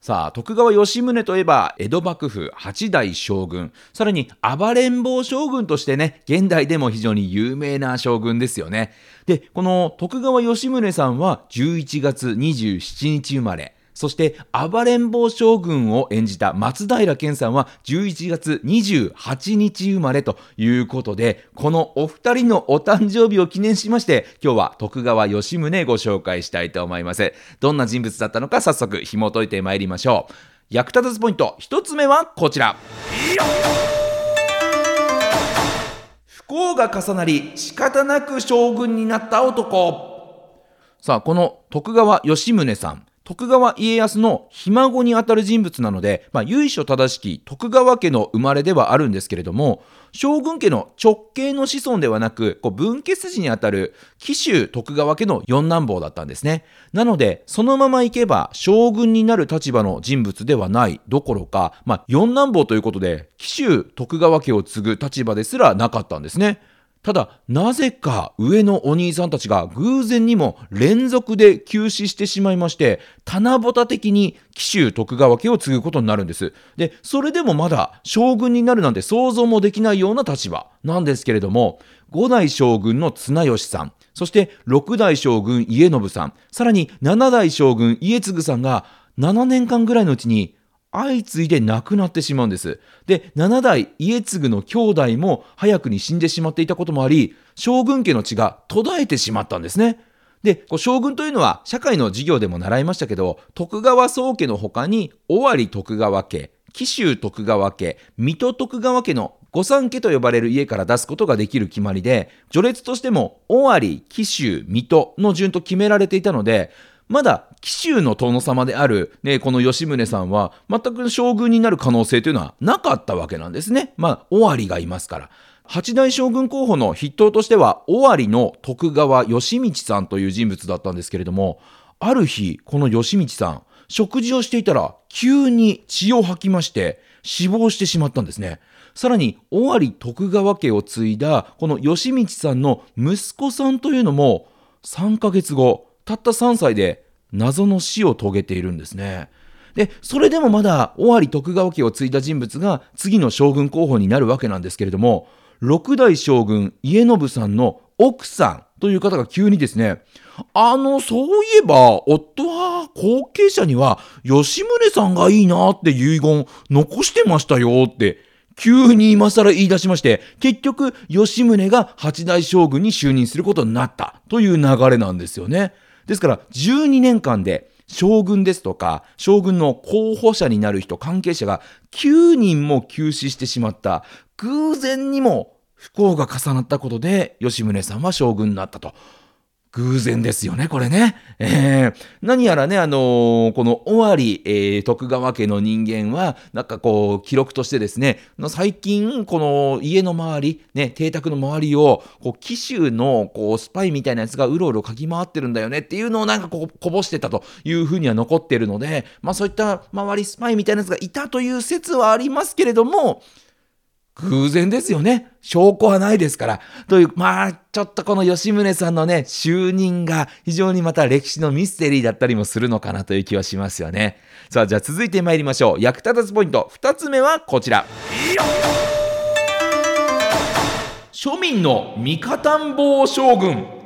さあ、徳川吉宗といえば、江戸幕府八代将軍、さらに暴れん坊将軍としてね、現代でも非常に有名な将軍ですよね。で、この徳川吉宗さんは11月27日生まれ。そして暴れん坊将軍を演じた松平健さんは11月28日生まれということで、このお二人のお誕生日を記念しまして、今日は徳川吉宗ご紹介したいと思います。どんな人物だったのか早速紐解いてまいりましょう。役立たずポイント一つ目はこちら。不幸が重なり仕方なく将軍になった男。さあ、この徳川吉宗さん。徳川家康のひ孫にあたる人物なので、まあ、由緒正しき徳川家の生まれではあるんですけれども、将軍家の直系の子孫ではなく、こう分家筋にあたる紀州徳川家の四男坊だったんですね。なので、そのままいけば将軍になる立場の人物ではないどころか、まあ、四男坊ということで、紀州徳川家を継ぐ立場ですらなかったんですね。ただ、なぜか上のお兄さんたちが偶然にも連続で急死してしまいまして、棚ぼた的に紀州徳川家を継ぐことになるんです。で、それでもまだ将軍になるなんて想像もできないような立場なんですけれども、五代将軍の綱吉さん、そして六代将軍家信さん、さらに七代将軍家継さんが7年間ぐらいのうちに相次いで亡くなってしまうんです。で、7代家継の兄弟も早くに死んでしまっていたこともあり、将軍家の血が途絶えてしまったんですね。で、こう将軍というのは社会の授業でも習いましたけど、徳川宗家の他に、尾張徳川家、紀州徳川家、水戸徳川家の御三家と呼ばれる家から出すことができる決まりで、序列としても尾張、紀州、水戸の順と決められていたので、まだ紀州の殿様である、ね、この吉宗さんは全く将軍になる可能性というのはなかったわけなんですね。まあ、尾張がいますから。八代将軍候補の筆頭としては、尾張の徳川義道さんという人物だったんですけれども、ある日、この義道さん、食事をしていたら、急に血を吐きまして、死亡してしまったんですね。さらに、尾張徳川家を継いだ、この義道さんの息子さんというのも、3ヶ月後、たった3歳で謎の死を遂げているんですね。で、それでもまだ尾張徳川家を継いだ人物が次の将軍候補になるわけなんですけれども、六代将軍家信さんの奥さんという方が急にですね、あの、そういえば、夫は後継者には吉宗さんがいいなって遺言残してましたよって、急に今更言い出しまして、結局、吉宗が八代将軍に就任することになったという流れなんですよね。ですから12年間で将軍ですとか将軍の候補者になる人関係者が9人も急死してしまった。偶然にも不幸が重なったことで吉宗さんは将軍になったと。偶然ですよね、これね。えー、何やらね、あのー、この尾張、えー、徳川家の人間は、なんかこう、記録としてですね、最近、この家の周り、ね、邸宅の周りを、こう、紀州の、こう、スパイみたいなやつがうろうろ嗅ぎ回ってるんだよねっていうのをなんかこう、こぼしてたというふうには残ってるので、まあそういった周りスパイみたいなやつがいたという説はありますけれども、偶然ですよね。証拠はないですから。という、まあ、ちょっとこの吉宗さんのね、就任が非常にまた歴史のミステリーだったりもするのかなという気はしますよね。さあ、じゃあ続いて参りましょう。役立たずポイント。2つ目はこちら。庶民の味方ん坊将軍。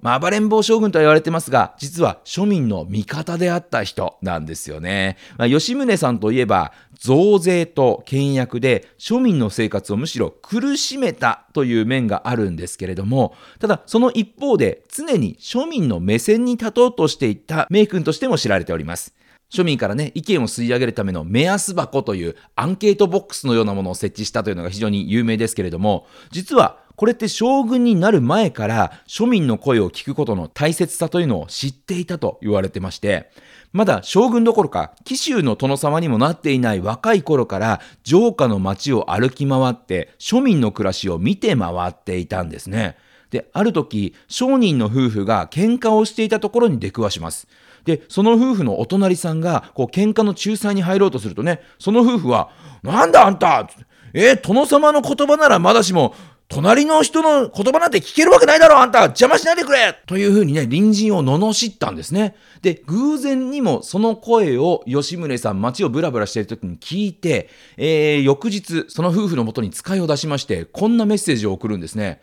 まあ、暴れん坊将軍とは言われてますが、実は庶民の味方であった人なんですよね。まあ、吉宗さんといえば、増税と倹約で庶民の生活をむしろ苦しめたという面があるんですけれども、ただその一方で常に庶民の目線に立とうとしていった名君としても知られております。庶民からね、意見を吸い上げるための目安箱というアンケートボックスのようなものを設置したというのが非常に有名ですけれども、実はこれって将軍になる前から庶民の声を聞くことの大切さというのを知っていたと言われてまして、まだ将軍どころか紀州の殿様にもなっていない若い頃から城下の町を歩き回って庶民の暮らしを見て回っていたんですね。で、ある時、商人の夫婦が喧嘩をしていたところに出くわします。で、その夫婦のお隣さんが、こう、喧嘩の仲裁に入ろうとするとね、その夫婦は、なんだあんたえー、殿様の言葉ならまだしも、隣の人の言葉なんて聞けるわけないだろあんた邪魔しないでくれというふうにね、隣人を罵ったんですね。で、偶然にもその声を吉宗さん街をブラブラしている時に聞いて、えー、翌日、その夫婦のもとに使いを出しまして、こんなメッセージを送るんですね。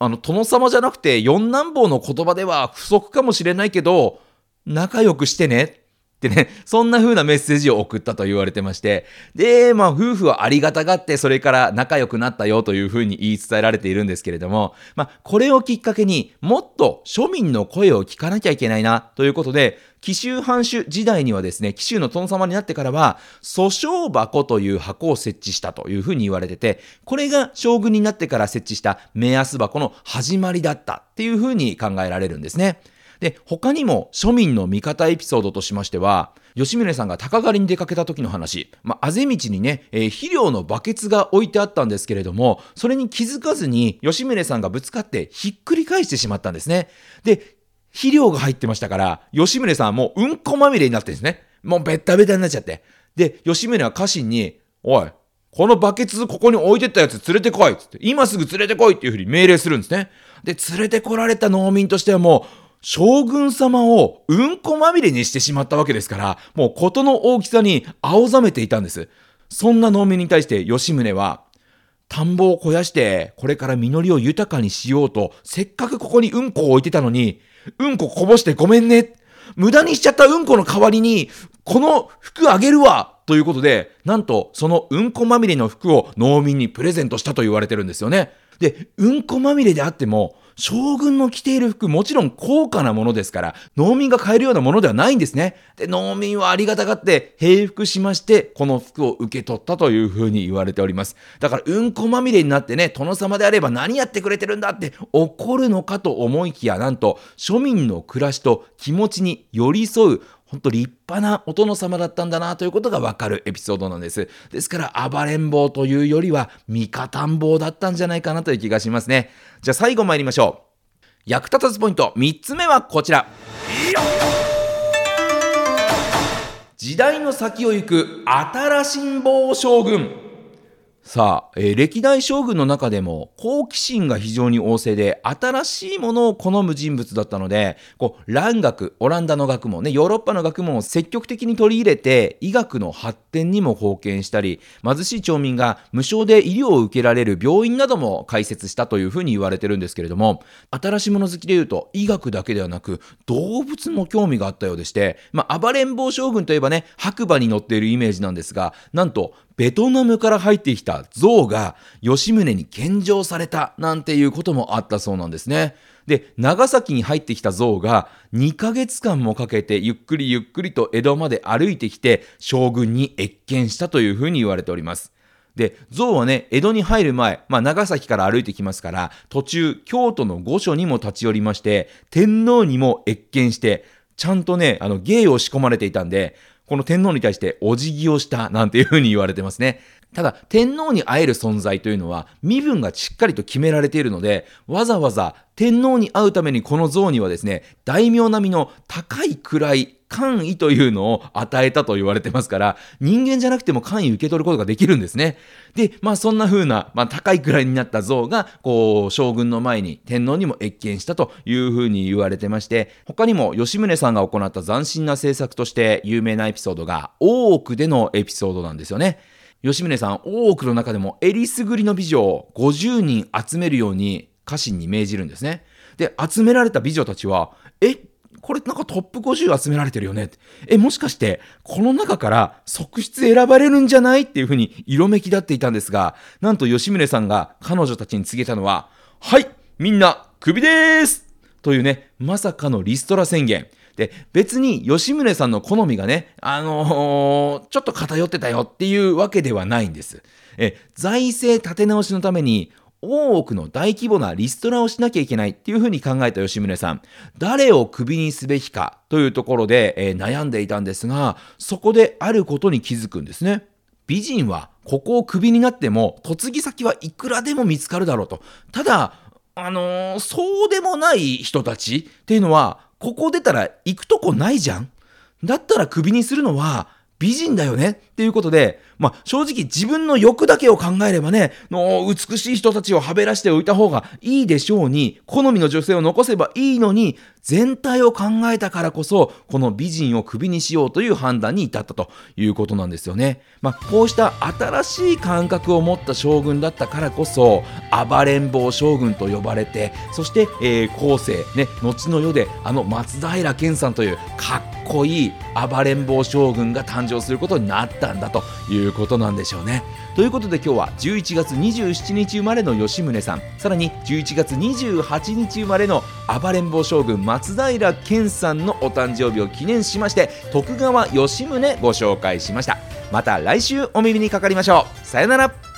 あの、殿様じゃなくて四男坊の言葉では不足かもしれないけど、仲良くしてね。ってね、そんな風なメッセージを送ったと言われてまして、で、まあ夫婦はありがたがってそれから仲良くなったよという風に言い伝えられているんですけれども、まあこれをきっかけにもっと庶民の声を聞かなきゃいけないなということで、紀州藩主時代にはですね、紀州の殿様になってからは、訴訟箱という箱を設置したというふうに言われてて、これが将軍になってから設置した目安箱の始まりだったっていうふうに考えられるんですね。で、他にも庶民の味方エピソードとしましては、吉宗さんが鷹狩りに出かけた時の話、まあ、あぜ道にね、えー、肥料のバケツが置いてあったんですけれども、それに気づかずに吉宗さんがぶつかってひっくり返してしまったんですね。で、肥料が入ってましたから、吉宗さんもううんこまみれになってんですね。もうベッタベタになっちゃって。で、吉宗は家臣に、おい、このバケツここに置いてったやつ連れてこいっつって、今すぐ連れてこいっていうふうに命令するんですね。で、連れてこられた農民としてはもう、将軍様をうんこまみれにしてしまったわけですから、もう事の大きさに青ざめていたんです。そんな農民に対して吉宗は、田んぼを肥やして、これから実りを豊かにしようと、せっかくここにうんこを置いてたのに、うんここぼしてごめんね。無駄にしちゃったうんこの代わりに、この服あげるわということで、なんとそのうんこまみれの服を農民にプレゼントしたと言われてるんですよね。で、うんこまみれであっても、将軍の着ている服、もちろん高価なものですから、農民が買えるようなものではないんですね。で、農民はありがたがって平服しまして、この服を受け取ったというふうに言われております。だから、うんこまみれになってね、殿様であれば何やってくれてるんだって怒るのかと思いきや、なんと、庶民の暮らしと気持ちに寄り添う本当立派なお殿様だったんだなということがわかるエピソードなんです。ですから暴れん坊というよりは味方ん坊だったんじゃないかなという気がしますね。じゃあ最後参りましょう。役立たずポイント3つ目はこちら。時代の先を行く新しん坊将軍。さあ、えー、歴代将軍の中でも好奇心が非常に旺盛で新しいものを好む人物だったので、こう、蘭学、オランダの学問ね、ヨーロッパの学問を積極的に取り入れて医学の発展にも貢献したり、貧しい町民が無償で医療を受けられる病院なども開設したというふうに言われてるんですけれども、新しいもの好きで言うと医学だけではなく動物も興味があったようでして、まあ、暴れん坊将軍といえばね、白馬に乗っているイメージなんですが、なんとベトナムから入ってきた象が吉宗に献上されたなんていうこともあったそうなんですね。で、長崎に入ってきた象が2ヶ月間もかけてゆっくりゆっくりと江戸まで歩いてきて将軍に謁見したというふうに言われております。で、象はね、江戸に入る前、まあ長崎から歩いてきますから、途中、京都の御所にも立ち寄りまして、天皇にも謁見して、ちゃんとね、あの、芸を仕込まれていたんで、この天皇に対してお辞儀をしたなんていうふうに言われてますね。ただ、天皇に会える存在というのは、身分がしっかりと決められているので、わざわざ天皇に会うためにこの像にはですね、大名並みの高い位、官位というのを与えたと言われてますから、人間じゃなくても官位受け取ることができるんですね。で、まあそんな風な、まあ高い位になった像が、こう、将軍の前に天皇にも謁見したという風に言われてまして、他にも吉宗さんが行った斬新な政策として有名なエピソードが、大奥でのエピソードなんですよね。吉宗さん、大奥の中でもえりすぐりの美女を50人集めるように家臣に命じるんですね。で、集められた美女たちは、え、これなんかトップ50集められてるよね。え、もしかして、この中から側室選ばれるんじゃないっていうふうに色めき立っていたんですが、なんと吉宗さんが彼女たちに告げたのは、はい、みんな、クビですというね、まさかのリストラ宣言。で、別に吉宗さんの好みがね、あのー、ちょっと偏ってたよっていうわけではないんです。え、財政立て直しのために、大奥の大規模なリストラをしなきゃいけないっていうふうに考えた吉宗さん。誰をクビにすべきかというところで、えー、悩んでいたんですがそこであることに気づくんですね。美人はここをクビになっても嫁ぎ先はいくらでも見つかるだろうと。ただあのー、そうでもない人たちっていうのはここ出たら行くとこないじゃん。だったらクビにするのは美人だよねっていうことで、まあ、正直自分の欲だけを考えればね、の美しい人たちをはべらしておいた方がいいでしょうに、好みの女性を残せばいいのに、全体を考えたからこそ、この美人をクビにしようという判断に至ったということなんですよね。まあ、こうした新しい感覚を持った将軍だったからこそ、暴れん坊将軍と呼ばれて、そして、えー、後世、ね、後の世であの松平健さんというかっこいい暴れん坊将軍が誕生することになったんだといういうことなんでしょうね。ということで今日は11月27日生まれの吉宗さん。さらに11月28日生まれの暴れん坊将軍松平健さんのお誕生日を記念しまして徳川吉宗ご紹介しました。また来週お耳にかかりましょう。さよなら。